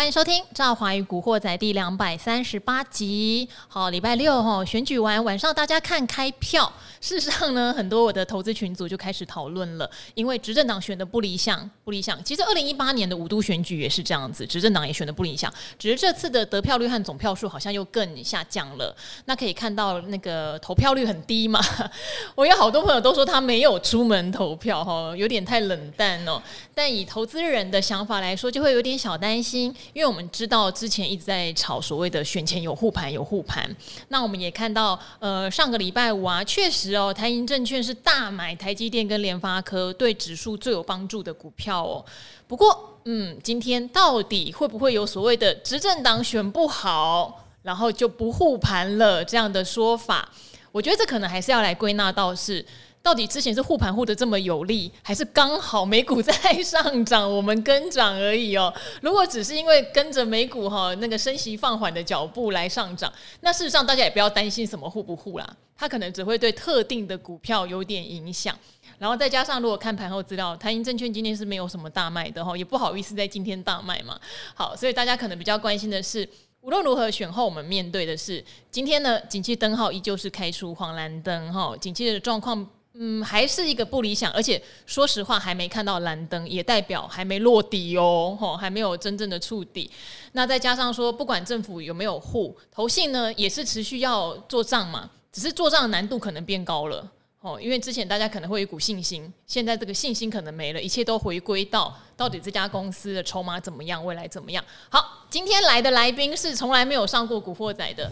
欢迎收听《赵华与古惑仔》第两百三十八集。好，礼拜六哈，选举完晚上大家看开票。事实上呢，很多我的投资群组就开始讨论了，因为执政党选的不理想，不理想。其实二零一八年的五都选举也是这样子，执政党也选的不理想，只是这次的得票率和总票数好像又更下降了。那可以看到那个投票率很低嘛？我有好多朋友都说他没有出门投票哈，有点太冷淡哦。但以投资人的想法来说，就会有点小担心。因为我们知道之前一直在炒所谓的选前有护盘有护盘，那我们也看到，呃，上个礼拜五啊，确实哦，台银证券是大买台积电跟联发科对指数最有帮助的股票哦。不过，嗯，今天到底会不会有所谓的执政党选不好，然后就不护盘了这样的说法？我觉得这可能还是要来归纳到是。到底之前是护盘护得这么有力，还是刚好美股在上涨，我们跟涨而已哦？如果只是因为跟着美股哈那个升息放缓的脚步来上涨，那事实上大家也不要担心什么护不护啦，它可能只会对特定的股票有点影响。然后再加上如果看盘后资料，台银证券今天是没有什么大卖的哈，也不好意思在今天大卖嘛。好，所以大家可能比较关心的是，无论如何选后，我们面对的是今天呢，景气灯号依旧是开出黄蓝灯哈，景气的状况。嗯，还是一个不理想，而且说实话，还没看到蓝灯，也代表还没落底哦，吼，还没有真正的触底。那再加上说，不管政府有没有护，投信呢也是持续要做账嘛，只是做账的难度可能变高了。哦，因为之前大家可能会有一股信心，现在这个信心可能没了，一切都回归到到底这家公司的筹码怎么样，未来怎么样。好，今天来的来宾是从来没有上过《古惑仔》的，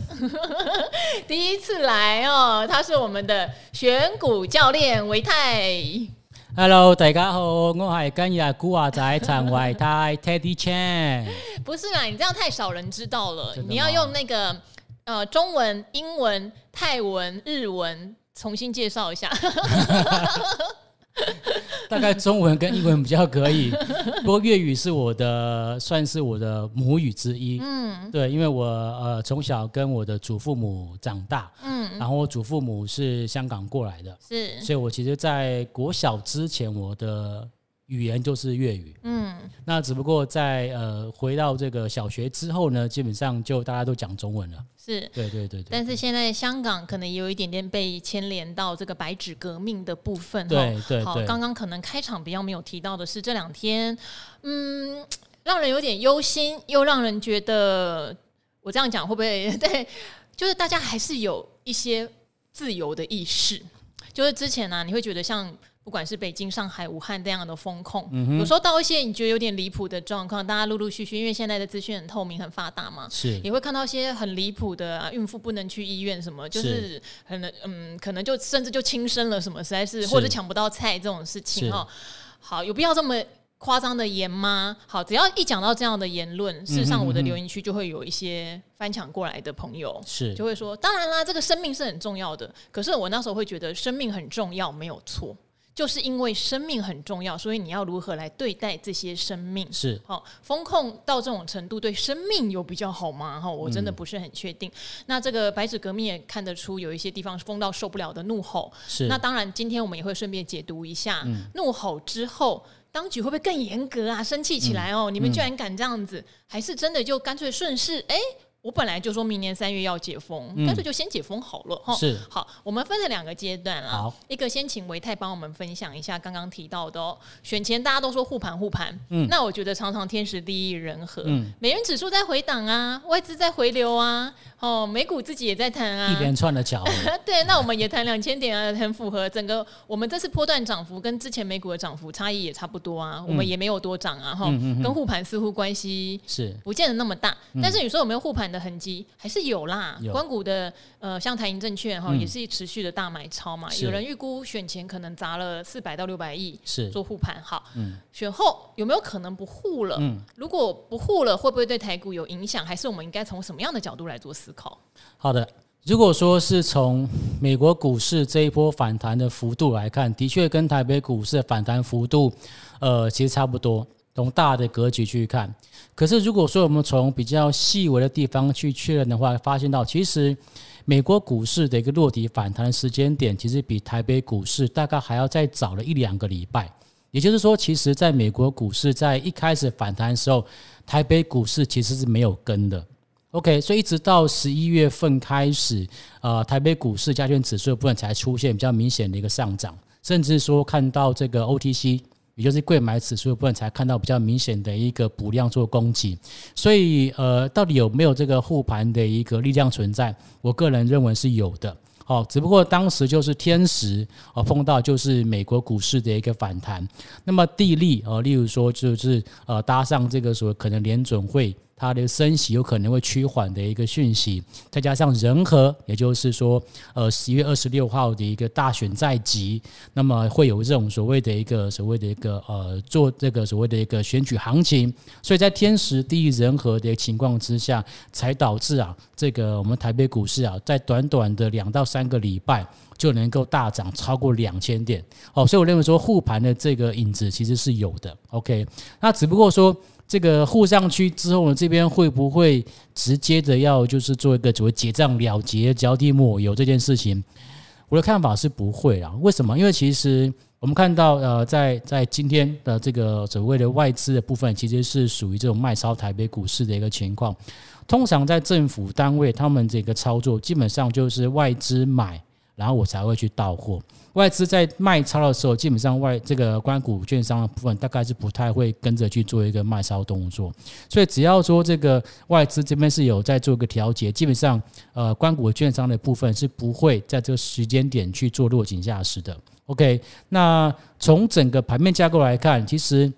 第一次来哦，他是我们的选股教练维泰。Hello，大家好，我系今日古惑仔陈唯泰 Teddy Chan。不是啊，你这样太少人知道了，你要用那个呃中文、英文、泰文、日文。重新介绍一下，大概中文跟英文比较可以，不过粤语是我的，算是我的母语之一。嗯，对，因为我呃从小跟我的祖父母长大，嗯，然后我祖父母是香港过来的，是，所以我其实，在国小之前，我的语言就是粤语。嗯，那只不过在呃回到这个小学之后呢，基本上就大家都讲中文了。是，对对对，但是现在香港可能也有一点点被牵连到这个白纸革命的部分。对对，好，刚刚可能开场比较没有提到的是这两天，嗯，让人有点忧心，又让人觉得我这样讲会不会 对？就是大家还是有一些自由的意识，就是之前呢、啊，你会觉得像。不管是北京、上海、武汉这样的风控，嗯、有时候到一些你觉得有点离谱的状况，大家陆陆续续，因为现在的资讯很透明、很发达嘛，是。也会看到一些很离谱的、啊、孕妇不能去医院，什么就是可能嗯，可能就甚至就轻生了，什么实在是，是。或者抢不到菜这种事情哦。好，有必要这么夸张的言吗？好，只要一讲到这样的言论，事实上我的留言区就会有一些翻墙过来的朋友，是。就会说，当然啦，这个生命是很重要的，可是我那时候会觉得生命很重要，没有错。就是因为生命很重要，所以你要如何来对待这些生命？是好，风控到这种程度，对生命有比较好吗？哈，我真的不是很确定。嗯、那这个白纸革命也看得出有一些地方封到受不了的怒吼。是，那当然，今天我们也会顺便解读一下，嗯、怒吼之后，当局会不会更严格啊？生气起来哦，嗯、你们居然敢这样子，嗯、还是真的就干脆顺势？哎。我本来就说明年三月要解封，干脆就先解封好了哈。是。好，我们分了两个阶段啦。好，一个先请维泰帮我们分享一下刚刚提到的哦。选前大家都说护盘护盘，嗯，那我觉得常常天时地利人和，嗯，美元指数在回档啊，外资在回流啊，哦，美股自己也在谈啊，一连串的脚。对，那我们也谈两千点啊，很符合整个我们这次波段涨幅跟之前美股的涨幅差异也差不多啊，我们也没有多涨啊，哈，跟护盘似乎关系是。不见得那么大，但是你说有没有护盘的痕迹还是有啦，有关谷的呃，像台银证券哈，也是持续的大买超嘛。有人预估选前可能砸了四百到六百亿，是做护盘。好，嗯，选后有没有可能不护了？嗯，如果不护了，会不会对台股有影响？还是我们应该从什么样的角度来做思考？好的，如果说是从美国股市这一波反弹的幅度来看，的确跟台北股市的反弹幅度，呃，其实差不多。从大的格局去看，可是如果说我们从比较细微的地方去确认的话，发现到其实美国股市的一个落底反弹时间点，其实比台北股市大概还要再早了一两个礼拜。也就是说，其实在美国股市在一开始反弹的时候，台北股市其实是没有跟的。OK，所以一直到十一月份开始，呃，台北股市加权指数的部分才出现比较明显的一个上涨，甚至说看到这个 OTC，也就是贵买指数的部分才看到比较明显的一个补量做供给。所以，呃，到底有没有这个护盘的一个力量存在？我个人认为是有的。哦，只不过当时就是天时哦，碰到就是美国股市的一个反弹，那么地利哦，例如说就是呃搭上这个所谓可能联准会。它的升息有可能会趋缓的一个讯息，再加上人和，也就是说，呃，十一月二十六号的一个大选在即，那么会有这种所谓的一个所谓的一个呃，做这个所谓的一个选举行情，所以在天时地利人和的情况之下，才导致啊，这个我们台北股市啊，在短短的两到三个礼拜就能够大涨超过两千点，哦，所以我认为说护盘的这个影子其实是有的，OK，那只不过说。这个护上去之后呢，这边会不会直接的要就是做一个所谓结账了结、脚底抹油这件事情？我的看法是不会啊。为什么？因为其实我们看到呃，在在今天的这个所谓的外资的部分，其实是属于这种卖超台北股市的一个情况。通常在政府单位，他们这个操作基本上就是外资买，然后我才会去到货。外资在卖超的时候，基本上外这个关股券商的部分大概是不太会跟着去做一个卖超动作，所以只要说这个外资这边是有在做一个调节，基本上呃关股券商的部分是不会在这个时间点去做落井下石的。OK，那从整个盘面架构来看，其实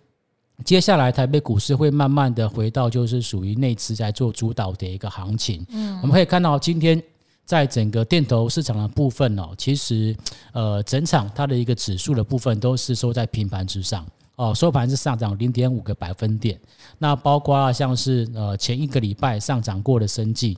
接下来台北股市会慢慢的回到就是属于内资在做主导的一个行情。嗯，我们可以看到今天。在整个电投市场的部分哦，其实呃，整场它的一个指数的部分都是收在平盘之上哦，收盘是上涨零点五个百分点。那包括像是呃前一个礼拜上涨过的生计。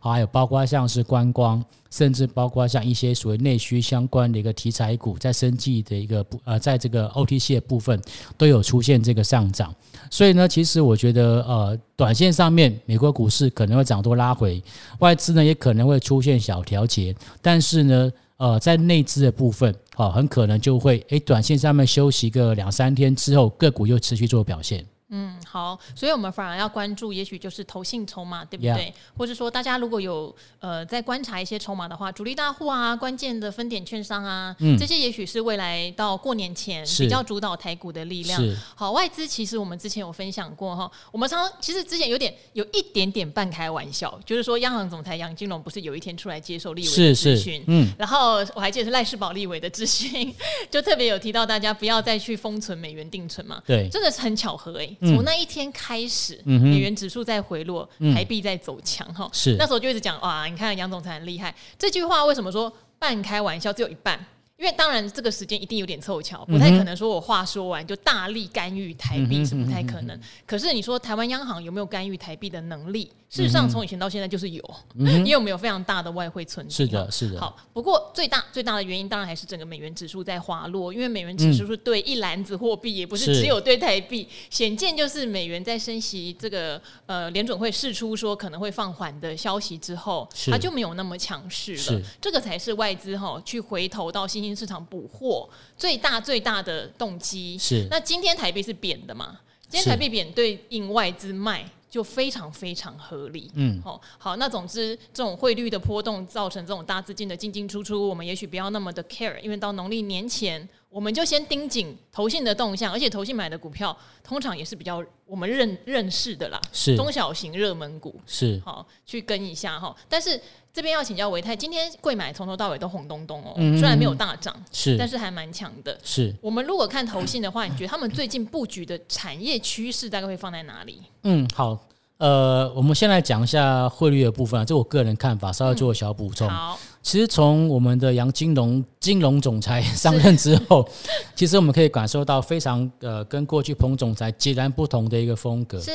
还有包括像是观光，甚至包括像一些所谓内需相关的一个题材股，在生技的一个部呃，在这个 OTC 的部分都有出现这个上涨。所以呢，其实我觉得呃，短线上面美国股市可能会涨多拉回，外资呢也可能会出现小调节，但是呢，呃，在内资的部分，好，很可能就会诶，短线上面休息个两三天之后，个股又持续做表现。嗯，好，所以我们反而要关注，也许就是投信筹码，对不对.或者说，大家如果有呃在观察一些筹码的话，主力大户啊，关键的分点券商啊，嗯、这些也许是未来到过年前比较主导台股的力量。好，外资其实我们之前有分享过哈，我们常常其实之前有点有一点点半开玩笑，就是说央行总裁杨金龙不是有一天出来接受立委的咨询，嗯，然后我还记得是赖世宝立委的咨询，就特别有提到大家不要再去封存美元定存嘛，对，真的是很巧合哎、欸。从那一天开始，美元指数在回落，台币在走强哈。是那时候就一直讲哇，你看杨总裁很厉害。这句话为什么说半开玩笑，只有一半？因为当然这个时间一定有点凑巧，不太可能说我话说完就大力干预台币是不太可能。可是你说台湾央行有没有干预台币的能力？事实上从以前到现在就是有，也有没有非常大的外汇存底？是的，是的。好，不过最大最大的原因当然还是整个美元指数在滑落，因为美元指数是对一篮子货币，也不是只有对台币。显见就是美元在升息这个呃联准会释出说可能会放缓的消息之后，它就没有那么强势了。这个才是外资哈去回头到新兴市场补货最大最大的动机。是。那今天台币是贬的嘛？今天台币贬对应外资卖。就非常非常合理，嗯，好，好，那总之这种汇率的波动造成这种大资金的进进出出，我们也许不要那么的 care，因为到农历年前。我们就先盯紧投信的动向，而且投信买的股票通常也是比较我们认认识的啦，是中小型热门股，是好去跟一下哈。但是这边要请教维泰，今天贵买从头到尾都红咚咚哦，虽然没有大涨，是，但是还蛮强的。是我们如果看投信的话，你觉得他们最近布局的产业趋势大概会放在哪里？嗯，好。呃，我们先来讲一下汇率的部分啊，这我个人看法，稍微做个小补充。嗯、好，其实从我们的杨金龙金融总裁 上任之后，其实我们可以感受到非常呃，跟过去彭总裁截然不同的一个风格。是，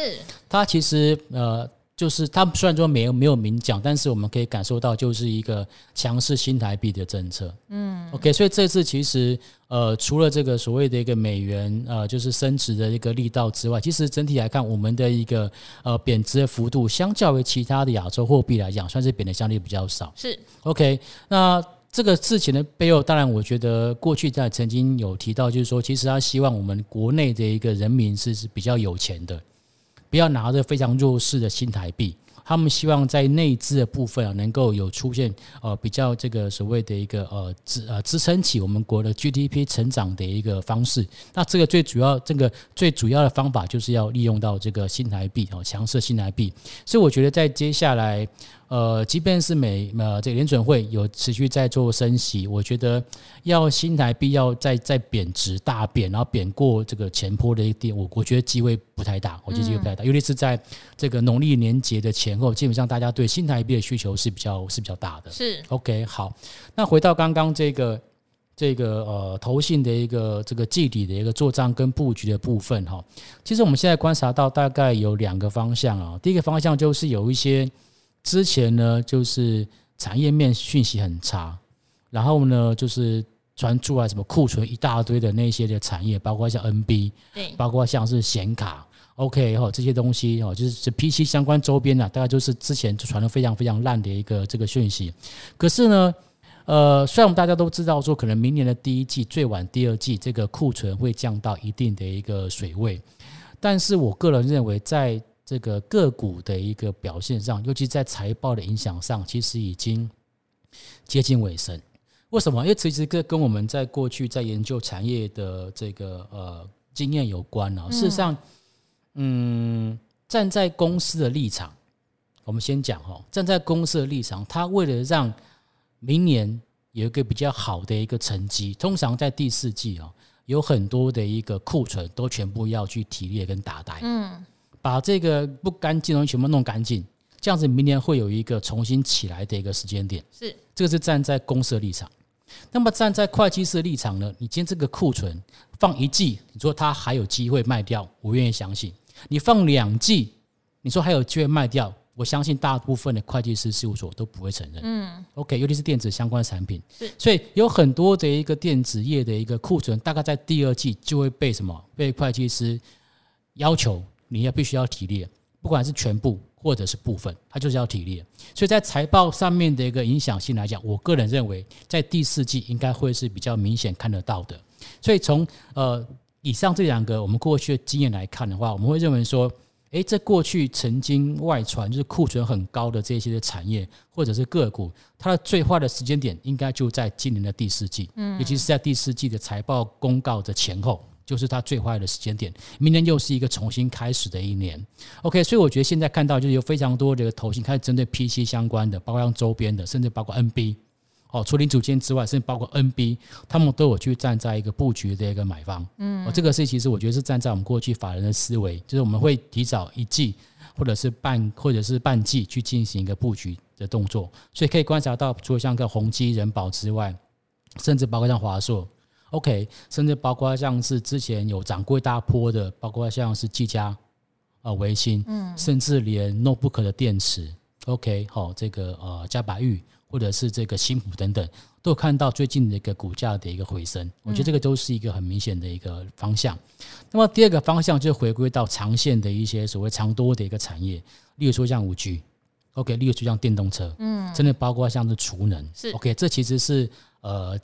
他其实呃。就是他虽然说没有没有明讲，但是我们可以感受到，就是一个强势新台币的政策。嗯，OK，所以这次其实呃，除了这个所谓的一个美元呃，就是升值的一个力道之外，其实整体来看，我们的一个呃贬值的幅度，相较于其他的亚洲货币来讲，算是贬的相对比较少。是 OK，那这个事情的背后，当然我觉得过去在曾经有提到，就是说，其实他希望我们国内的一个人民是是比较有钱的，不要拿着非常弱势的新台币。他们希望在内资的部分啊，能够有出现呃比较这个所谓的一个呃支呃支撑起我们国的 GDP 成长的一个方式。那这个最主要这个最主要的方法就是要利用到这个新台币哦，强势新台币。所以我觉得在接下来。呃，即便是美呃这个联准会有持续在做升息，我觉得要新台币要再再贬值大贬，然后贬过这个前坡的一点，我我觉得机会不太大，我觉得机会不太大，尤其是在这个农历年节的前后，基本上大家对新台币的需求是比较是比较大的。是 OK 好，那回到刚刚这个这个呃投信的一个这个季底的一个做账跟布局的部分哈，其实我们现在观察到大概有两个方向啊，第一个方向就是有一些。之前呢，就是产业面讯息很差，然后呢，就是传出来什么库存一大堆的那些的产业，包括像 NB，对，包括像是显卡，OK 哈，这些东西哦，就是 PC 相关周边啊，大概就是之前就传的非常非常烂的一个这个讯息。可是呢，呃，虽然我们大家都知道说，可能明年的第一季最晚第二季这个库存会降到一定的一个水位，但是我个人认为在这个个股的一个表现上，尤其在财报的影响上，其实已经接近尾声。为什么？因为其实跟跟我们在过去在研究产业的这个呃经验有关啊。事实上，嗯，站在公司的立场，我们先讲哦，站在公司的立场，他为了让明年有一个比较好的一个成绩，通常在第四季哦，有很多的一个库存都全部要去提列跟打呆。嗯。把这个不干净的东西全部弄干净，这样子明年会有一个重新起来的一个时间点。是，这个是站在公司的立场。那么站在会计师的立场呢？你今天这个库存放一季，你说它还有机会卖掉，我愿意相信。你放两季，你说还有机会卖掉，我相信大部分的会计师事务所都不会承认。嗯，OK，尤其是电子相关的产品。是，所以有很多的一个电子业的一个库存，大概在第二季就会被什么？被会计师要求。你也必须要提列，不管是全部或者是部分，它就是要提列。所以在财报上面的一个影响性来讲，我个人认为在第四季应该会是比较明显看得到的。所以从呃以上这两个我们过去的经验来看的话，我们会认为说，诶，这过去曾经外传就是库存很高的这些的产业或者是个股，它的最坏的时间点应该就在今年的第四季，嗯，尤其是在第四季的财报公告的前后。就是它最坏的时间点，明年又是一个重新开始的一年。OK，所以我觉得现在看到就是有非常多的投型开始针对 PC 相关的，包括像周边的，甚至包括 NB 哦，除零组件之外，甚至包括 NB，他们都有去站在一个布局的一个买方。嗯，哦，这个是其实我觉得是站在我们过去法人的思维，就是我们会提早一季或者是半或者是半季去进行一个布局的动作。所以可以观察到，除了像个宏基、人保之外，甚至包括像华硕。OK，甚至包括像是之前有涨过一大坡的，包括像是技嘉啊、维新，嗯，甚至连 notebook 的电池，OK，好，这个呃嘉百玉或者是这个新普等等，都有看到最近的一个股价的一个回升，我觉得这个都是一个很明显的一个方向。那么第二个方向就回归到长线的一些所谓长多的一个产业，例如说像五 G，OK，例如说像电动车，嗯，真的包括像是储能，是。OK，这其实是呃。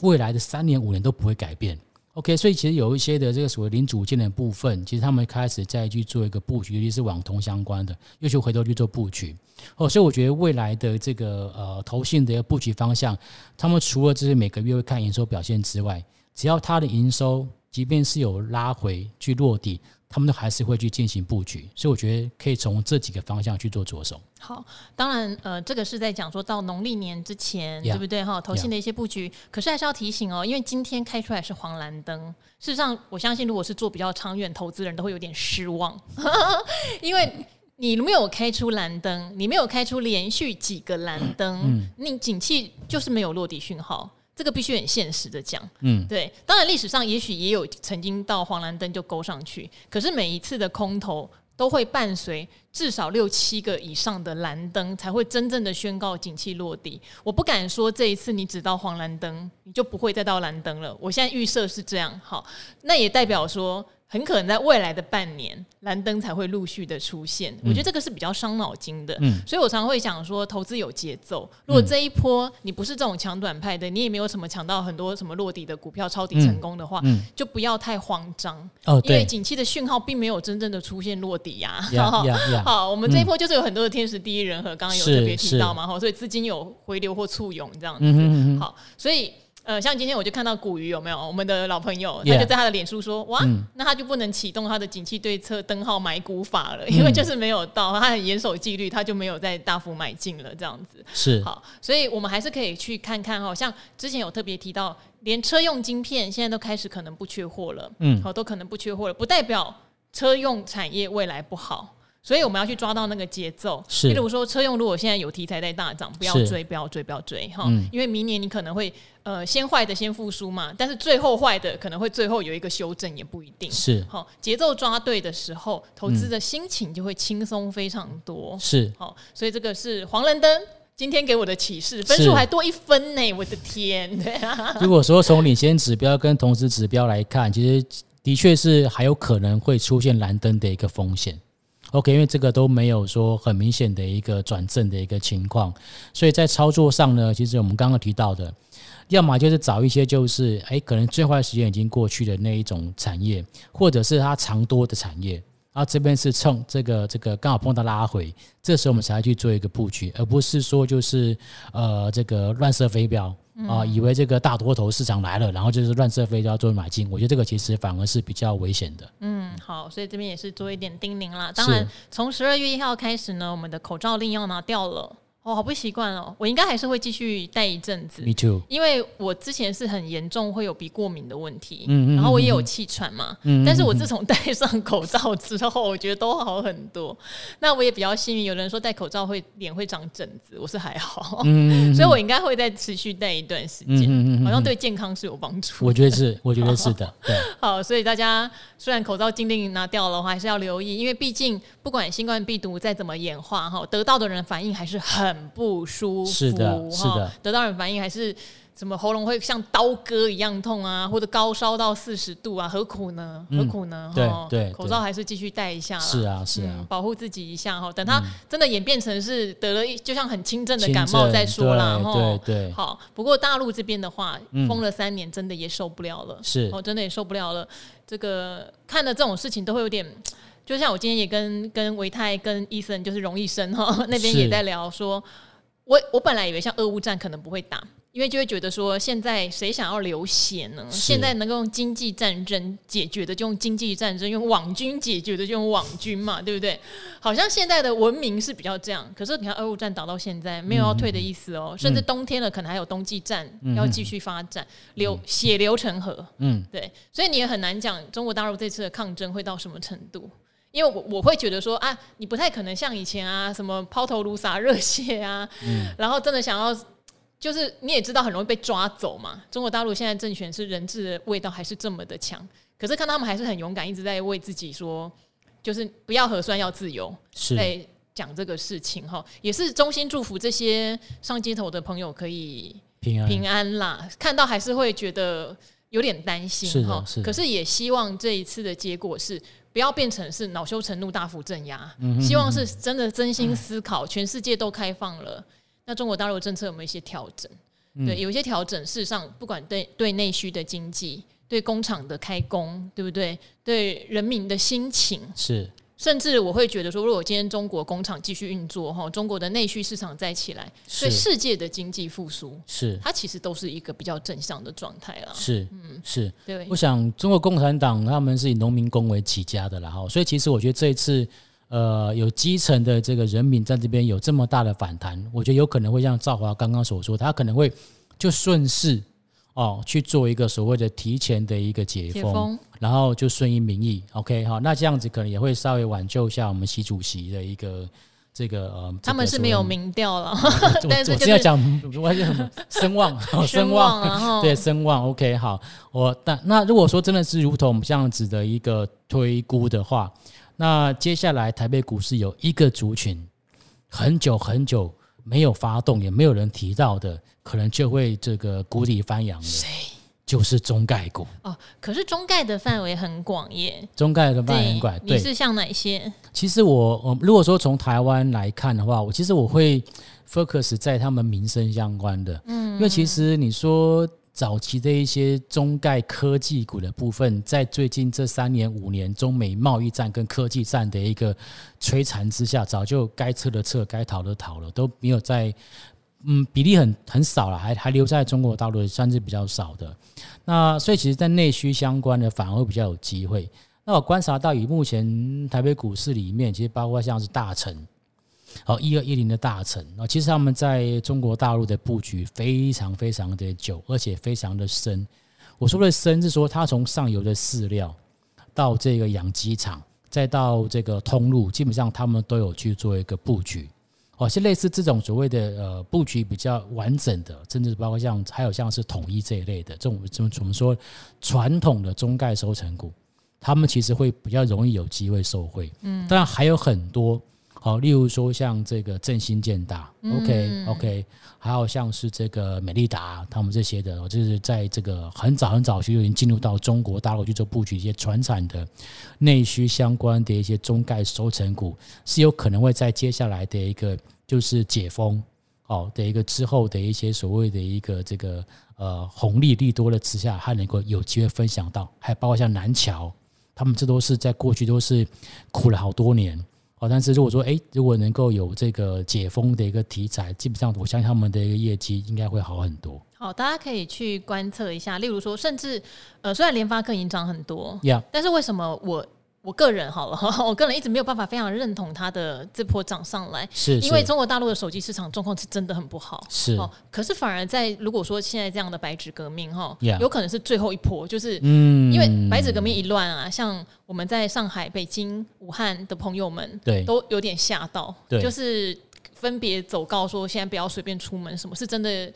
未来的三年五年都不会改变，OK，所以其实有一些的这个所谓零组件的部分，其实他们开始再去做一个布局，尤其是网通相关的，又去回头去做布局。哦，所以我觉得未来的这个呃投信的一个布局方向，他们除了就是每个月会看营收表现之外，只要它的营收即便是有拉回去落地。他们都还是会去进行布局，所以我觉得可以从这几个方向去做着手。好，当然，呃，这个是在讲说到农历年之前，yeah, 对不对？哈，投信的一些布局。可是还是要提醒哦，因为今天开出来是黄蓝灯。事实上，我相信如果是做比较长远投资人都会有点失望，因为你没有开出蓝灯，你没有开出连续几个蓝灯，嗯，你景气就是没有落地讯号。这个必须很现实的讲，嗯，对。当然历史上也许也有曾经到黄蓝灯就勾上去，可是每一次的空头都会伴随至少六七个以上的蓝灯，才会真正的宣告景气落地。我不敢说这一次你只到黄蓝灯，你就不会再到蓝灯了。我现在预设是这样，好，那也代表说。很可能在未来的半年，蓝灯才会陆续的出现。嗯、我觉得这个是比较伤脑筋的。嗯，所以我常常会想说，投资有节奏。如果这一波你不是这种抢短派的，你也没有什么抢到很多什么落底的股票抄底成功的话，就不要太慌张。哦，因为景气的讯号并没有真正的出现落底呀、啊。好，我们这一波就是有很多的天时地利人和，刚刚有特别提到嘛，哈，所以资金有回流或簇涌这样子。好，所以。呃，像今天我就看到古鱼有没有？我们的老朋友，他就在他的脸书说，哇，嗯、那他就不能启动他的景气对策灯号买股法了，因为就是没有到，他很严守纪律，他就没有再大幅买进了这样子。是。好，所以我们还是可以去看看哈，像之前有特别提到，连车用晶片现在都开始可能不缺货了，嗯，好，都可能不缺货了，不代表车用产业未来不好。所以我们要去抓到那个节奏，是。例如说车用，如果现在有题材在大涨，不要追，不要追，不要追，哈，嗯、因为明年你可能会呃先坏的先复苏嘛，但是最后坏的可能会最后有一个修正，也不一定。是，好，节奏抓对的时候，投资的心情就会轻松非常多。是，好，所以这个是黄蓝灯今天给我的启示，分数还多一分呢，我的天！对啊。如果说从领先指标跟同时指标来看，其实的确是还有可能会出现蓝灯的一个风险。OK，因为这个都没有说很明显的一个转正的一个情况，所以在操作上呢，其实我们刚刚提到的，要么就是找一些就是哎，可能最坏时间已经过去的那一种产业，或者是它长多的产业，啊，这边是趁这个这个刚好碰到拉回，这时候我们才去做一个布局，而不是说就是呃这个乱射飞镖。啊，以为这个大多头市场来了，然后就是乱射飞就要做买进，我觉得这个其实反而是比较危险的。嗯，好，所以这边也是做一点叮咛啦。当然，从十二月一号开始呢，我们的口罩令要拿掉了。哦，好不习惯哦，我应该还是会继续戴一阵子。Me too。因为我之前是很严重会有鼻过敏的问题，嗯嗯，然后我也有气喘嘛，嗯，但是我自从戴上口罩之后，我觉得都好很多。那我也比较幸运，有人说戴口罩会脸会长疹子，我是还好，嗯，所以我应该会再持续戴一段时间，嗯嗯，好像对健康是有帮助。我觉得是，我觉得是的，对。好，所以大家虽然口罩禁令拿掉了，还是要留意，因为毕竟不管新冠病毒再怎么演化，哈，得到的人反应还是很。很不舒服，是的，是的，得到人反应还是什么喉咙会像刀割一样痛啊，或者高烧到四十度啊，何苦呢？何苦呢？对对，口罩还是继续戴一下，是啊是啊，保护自己一下哈。等它真的演变成是得了一，就像很轻症的感冒再说啦。对对，好。不过大陆这边的话，封了三年，真的也受不了了，是哦，真的也受不了了。这个看了这种事情都会有点。就像我今天也跟跟维泰跟医生，就是荣医生哈 那边也在聊说，我我本来以为像俄乌战可能不会打，因为就会觉得说现在谁想要流血呢？现在能够用经济战争解决的就用经济战争，用网军解决的就用网军嘛，对不对？好像现在的文明是比较这样，可是你看俄乌战打到现在没有要退的意思哦，嗯、甚至冬天了可能还有冬季战要继续发展，嗯、流血流成河，嗯，对，所以你也很难讲中国大陆这次的抗争会到什么程度。因为我我会觉得说啊，你不太可能像以前啊，什么抛头颅洒热血啊，嗯、然后真的想要，就是你也知道很容易被抓走嘛。中国大陆现在政权是人质的味道还是这么的强，可是看他们还是很勇敢，一直在为自己说，就是不要核酸要自由，是在讲这个事情哈，也是衷心祝福这些上街头的朋友可以平安平安啦。看到还是会觉得有点担心哈，可是也希望这一次的结果是。不要变成是恼羞成怒大幅镇压，嗯、希望是真的真心思考。嗯、全世界都开放了，那中国大陆政策有没有一些调整？嗯、对，有一些调整。事实上，不管对对内需的经济，对工厂的开工，对不对？对人民的心情是。甚至我会觉得说，如果今天中国工厂继续运作，哈，中国的内需市场再起来，对世界的经济复苏，是它其实都是一个比较正向的状态了。是，嗯，是。对，我想中国共产党他们是以农民工为起家的，然后，所以其实我觉得这一次，呃，有基层的这个人民在这边有这么大的反弹，我觉得有可能会像赵华刚刚所说，他可能会就顺势。哦，去做一个所谓的提前的一个解封，解封。然后就顺应民意，OK，好，那这样子可能也会稍微挽救一下我们习主席的一个这个呃，他们是没有民调了，但是我是要讲我还声望，声望，对，声望，OK，好，我但那如果说真的是如同这样子的一个推估的话，那接下来台北股市有一个族群很久很久没有发动，也没有人提到的。可能就会这个谷底翻扬了。谁？就是中概股哦。可是中概的范围很广耶，中概的范围很广。对，你是像哪些？其实我我如果说从台湾来看的话，我其实我会 focus 在他们民生相关的，嗯，因为其实你说。早期的一些中概科技股的部分，在最近这三年五年，中美贸易战跟科技战的一个摧残之下，早就该撤的撤，该逃的逃了，都没有在，嗯，比例很很少了，还还留在中国大陆，算是比较少的。那所以，其实，在内需相关的反而会比较有机会。那我观察到，以目前台北股市里面，其实包括像是大成。好，一二一零的大成啊，其实他们在中国大陆的布局非常非常的久，而且非常的深。我说的深是说，他从上游的饲料到这个养鸡场，再到这个通路，基本上他们都有去做一个布局。哦，是类似这种所谓的呃布局比较完整的，甚至包括像还有像是统一这一类的这种，这种怎么说传统的中概收成股，他们其实会比较容易有机会受惠。嗯，当然还有很多。好，例如说像这个振兴建大，OK OK，还有像是这个美利达，他们这些的，就是在这个很早很早就已经进入到中国大陆去做布局，一些传产的内需相关的一些中概收成股，是有可能会在接下来的一个就是解封，好的一个之后的一些所谓的一个这个呃红利利多的之下，还能够有机会分享到，还包括像南桥，他们这都是在过去都是苦了好多年。但是如果说，哎，如果能够有这个解封的一个题材，基本上我相信他们的一个业绩应该会好很多。好，大家可以去观测一下，例如说，甚至呃，虽然联发科已经涨很多，Yeah. 但是为什么我？我个人好了，我个人一直没有办法非常认同它的这波涨上来，是，因为中国大陆的手机市场状况是真的很不好，是哦。可是反而在如果说现在这样的白纸革命哈，有可能是最后一波，就是因为白纸革命一乱啊，像我们在上海、北京、武汉的朋友们，对，都有点吓到，对，就是分别走告说现在不要随便出门，什么是真的。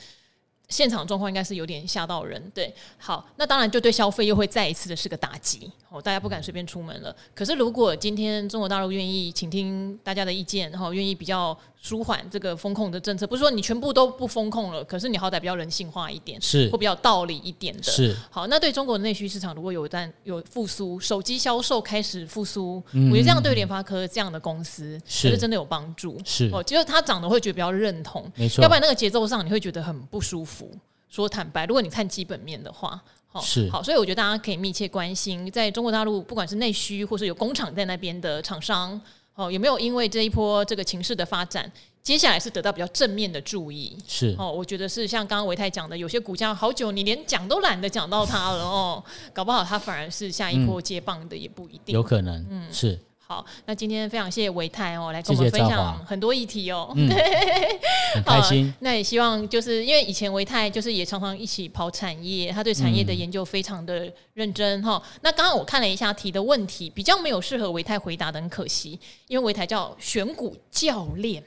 现场状况应该是有点吓到人，对，好，那当然就对消费又会再一次的是个打击，哦，大家不敢随便出门了。可是如果今天中国大陆愿意倾听大家的意见，然后愿意比较。舒缓这个风控的政策，不是说你全部都不风控了，可是你好歹比较人性化一点，是会比较道理一点的。是好，那对中国的内需市场，如果有一旦有复苏，手机销售开始复苏，嗯、我觉得这样对联发科这样的公司是真的有帮助。是哦，就是它涨的会觉得比较认同，没错。要不然那个节奏上你会觉得很不舒服。说坦白，如果你看基本面的话，好，是好，所以我觉得大家可以密切关心，在中国大陆不管是内需或是有工厂在那边的厂商，哦，有没有因为这一波这个情势的发展，接下来是得到比较正面的注意，是。哦，我觉得是像刚刚维泰讲的，有些股价好久你连讲都懒得讲到它了哦，搞不好它反而是下一波接棒的也不一定，有可能，嗯，是。好，那今天非常谢谢维泰哦，来跟我们分享很多议题哦，谢谢对，很开心。那也希望就是因为以前维泰就是也常常一起跑产业，他对产业的研究非常的认真哈、嗯。那刚刚我看了一下提的问题，比较没有适合维泰回答的，很可惜，因为维泰叫选股教练。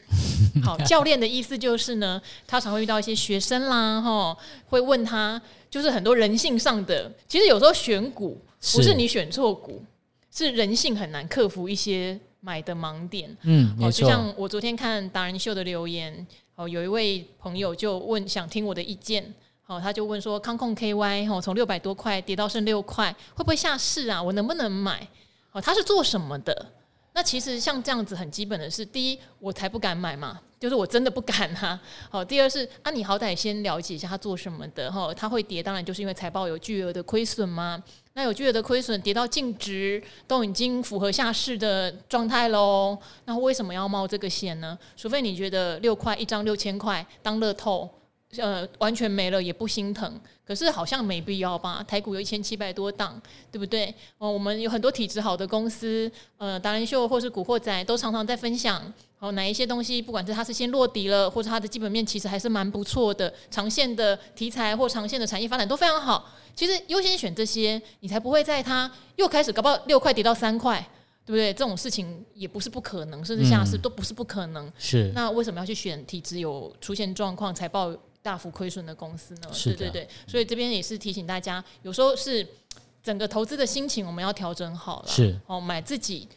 好，教练的意思就是呢，他常会遇到一些学生啦，哈，会问他，就是很多人性上的，其实有时候选股不是你选错股。是人性很难克服一些买的盲点，嗯，没错。就像我昨天看达人秀的留言，哦，有一位朋友就问想听我的意见，哦，他就问说康控 KY 哦，从六百多块跌到剩六块，会不会下市啊？我能不能买？哦，他是做什么的？那其实像这样子很基本的是，第一，我才不敢买嘛，就是我真的不敢哈。好，第二是啊，你好歹先了解一下他做什么的哈，他会跌，当然就是因为财报有巨额的亏损吗？那有巨额的亏损，跌到净值都已经符合下市的状态喽。那为什么要冒这个险呢？除非你觉得六块一张六千块当乐透，呃，完全没了也不心疼。可是好像没必要吧？台股有一千七百多档，对不对？哦，我们有很多体质好的公司，呃，达人秀或是古惑仔都常常在分享。哦，哪一些东西，不管是它是先落底了，或者它的基本面其实还是蛮不错的，长线的题材或长线的产业发展都非常好。其实优先选这些，你才不会在它又开始搞不好六块跌到三块，对不对？这种事情也不是不可能，甚至下市都不是不可能。嗯、是。那为什么要去选体质有出现状况、财报大幅亏损的公司呢？对对对。所以这边也是提醒大家，有时候是整个投资的心情我们要调整好了。是。哦，买自己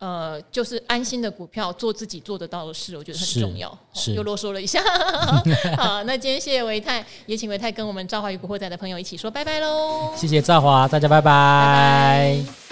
呃，就是安心的股票，做自己做得到的事，我觉得很重要。是，又啰嗦了一下。好，那今天谢谢维泰，也请维泰跟我们赵华与古惑仔的朋友一起说拜拜喽。谢谢赵华，大家拜拜。拜拜。